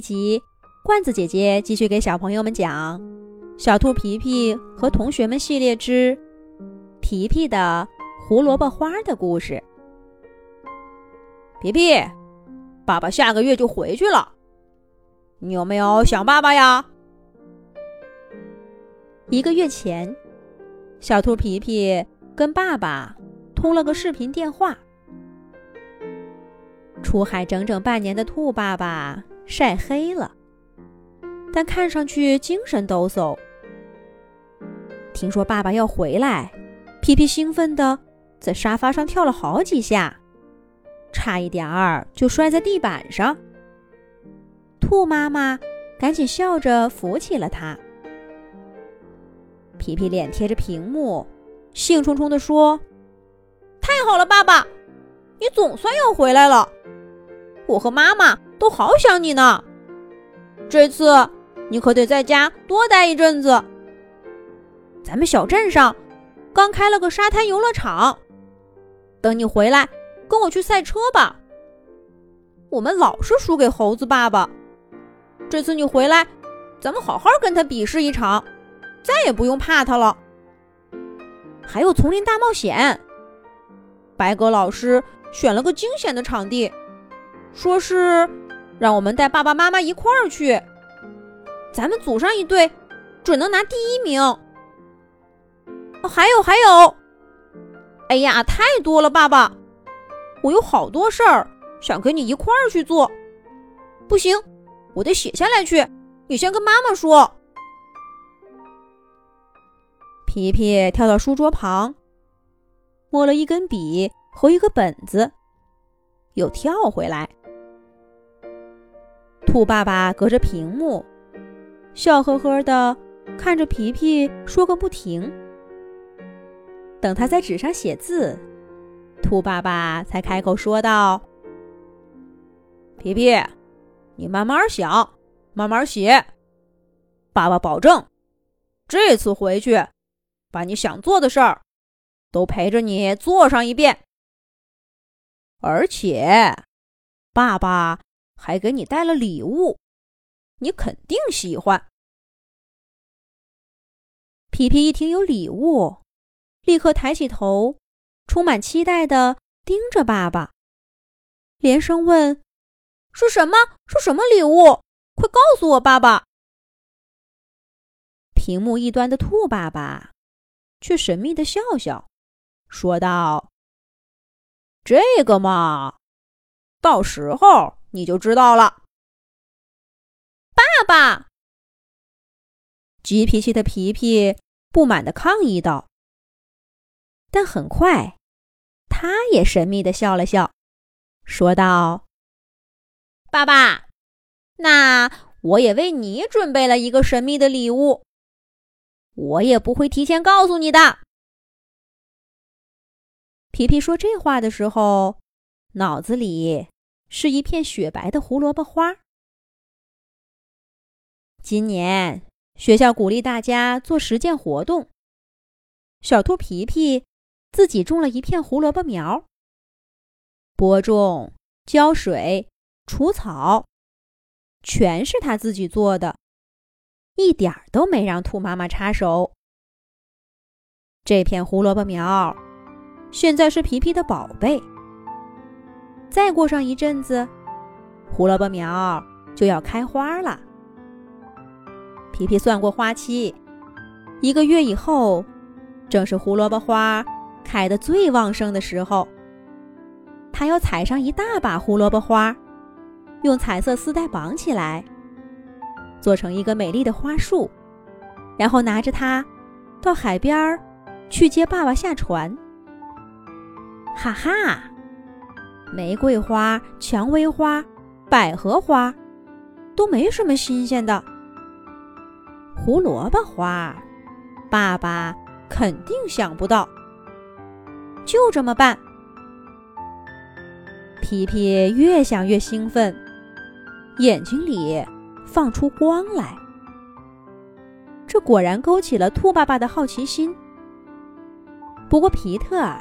一集，罐子姐姐继续给小朋友们讲《小兔皮皮和同学们系列之皮皮的胡萝卜花》的故事。皮皮，爸爸下个月就回去了，你有没有想爸爸呀？一个月前，小兔皮皮跟爸爸通了个视频电话。出海整整半年的兔爸爸晒黑了，但看上去精神抖擞。听说爸爸要回来，皮皮兴奋的在沙发上跳了好几下，差一点儿就摔在地板上。兔妈妈赶紧笑着扶起了他。皮皮脸贴着屏幕，兴冲冲地说：“太好了，爸爸，你总算要回来了。”我和妈妈都好想你呢，这次你可得在家多待一阵子。咱们小镇上刚开了个沙滩游乐场，等你回来跟我去赛车吧。我们老是输给猴子爸爸，这次你回来，咱们好好跟他比试一场，再也不用怕他了。还有丛林大冒险，白鸽老师选了个惊险的场地。说是让我们带爸爸妈妈一块儿去，咱们组上一队，准能拿第一名。还有还有，哎呀，太多了，爸爸，我有好多事儿想跟你一块儿去做。不行，我得写下来去。你先跟妈妈说。皮皮跳到书桌旁，摸了一根笔和一个本子，又跳回来。兔爸爸隔着屏幕，笑呵呵的看着皮皮，说个不停。等他在纸上写字，兔爸爸才开口说道：“皮皮，你慢慢想，慢慢写。爸爸保证，这次回去，把你想做的事儿都陪着你做上一遍。而且，爸爸。”还给你带了礼物，你肯定喜欢。皮皮一听有礼物，立刻抬起头，充满期待的盯着爸爸，连声问：“是什么？是什么礼物？快告诉我，爸爸！”屏幕一端的兔爸爸却神秘的笑笑，说道：“这个嘛，到时候。”你就知道了，爸爸。急脾气的皮皮不满的抗议道。但很快，他也神秘的笑了笑，说道：“爸爸，那我也为你准备了一个神秘的礼物，我也不会提前告诉你的。”皮皮说这话的时候，脑子里。是一片雪白的胡萝卜花。今年学校鼓励大家做实践活动，小兔皮皮自己种了一片胡萝卜苗，播种、浇水、除草，全是他自己做的，一点儿都没让兔妈妈插手。这片胡萝卜苗现在是皮皮的宝贝。再过上一阵子，胡萝卜苗就要开花了。皮皮算过花期，一个月以后，正是胡萝卜花开得最旺盛的时候。他要采上一大把胡萝卜花，用彩色丝带绑起来，做成一个美丽的花束，然后拿着它到海边去接爸爸下船。哈哈！玫瑰花、蔷薇花、百合花，都没什么新鲜的。胡萝卜花，爸爸肯定想不到。就这么办。皮皮越想越兴奋，眼睛里放出光来。这果然勾起了兔爸爸的好奇心。不过皮特。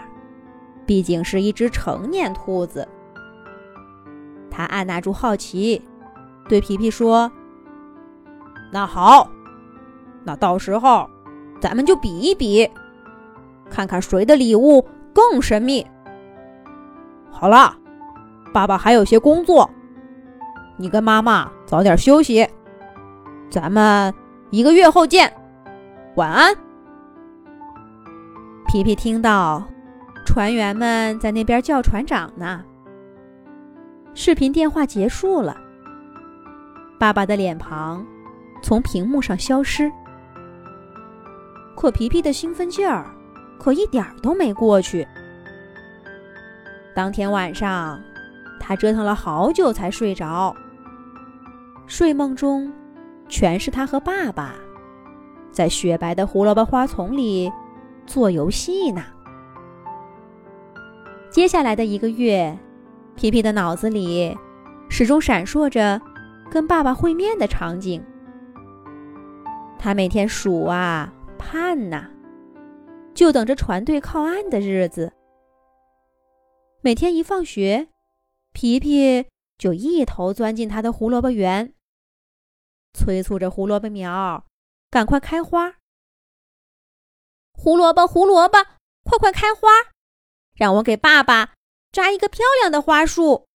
毕竟是一只成年兔子，他按捺住好奇，对皮皮说：“那好，那到时候咱们就比一比，看看谁的礼物更神秘。好了，爸爸还有些工作，你跟妈妈早点休息，咱们一个月后见，晚安。”皮皮听到船员们在那边叫船长呢。视频电话结束了，爸爸的脸庞从屏幕上消失，可皮皮的兴奋劲儿可一点都没过去。当天晚上，他折腾了好久才睡着，睡梦中全是他和爸爸在雪白的胡萝卜花丛里。做游戏呢。接下来的一个月，皮皮的脑子里始终闪烁着跟爸爸会面的场景。他每天数啊盼呐，就等着船队靠岸的日子。每天一放学，皮皮就一头钻进他的胡萝卜园，催促着胡萝卜苗赶快开花。胡萝卜，胡萝卜，快快开花！让我给爸爸扎一个漂亮的花束。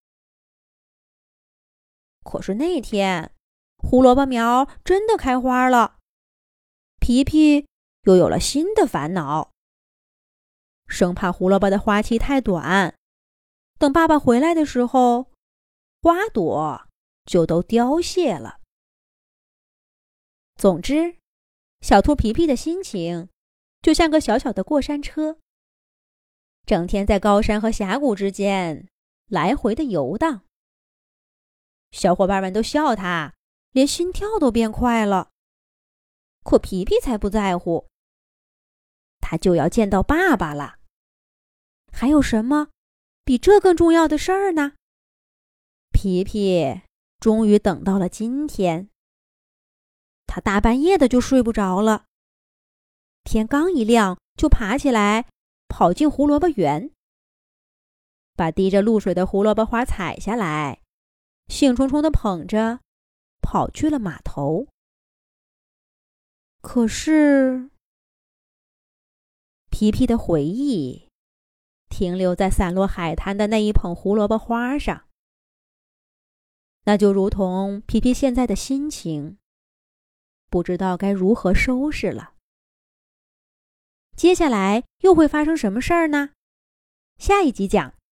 可是那天，胡萝卜苗真的开花了，皮皮又有了新的烦恼，生怕胡萝卜的花期太短，等爸爸回来的时候，花朵就都凋谢了。总之，小兔皮皮的心情。就像个小小的过山车，整天在高山和峡谷之间来回的游荡。小伙伴们都笑他，连心跳都变快了。可皮皮才不在乎，他就要见到爸爸了。还有什么比这更重要的事儿呢？皮皮终于等到了今天，他大半夜的就睡不着了。天刚一亮，就爬起来，跑进胡萝卜园，把滴着露水的胡萝卜花采下来，兴冲冲的捧着，跑去了码头。可是，皮皮的回忆停留在散落海滩的那一捧胡萝卜花上，那就如同皮皮现在的心情，不知道该如何收拾了。接下来又会发生什么事儿呢？下一集讲。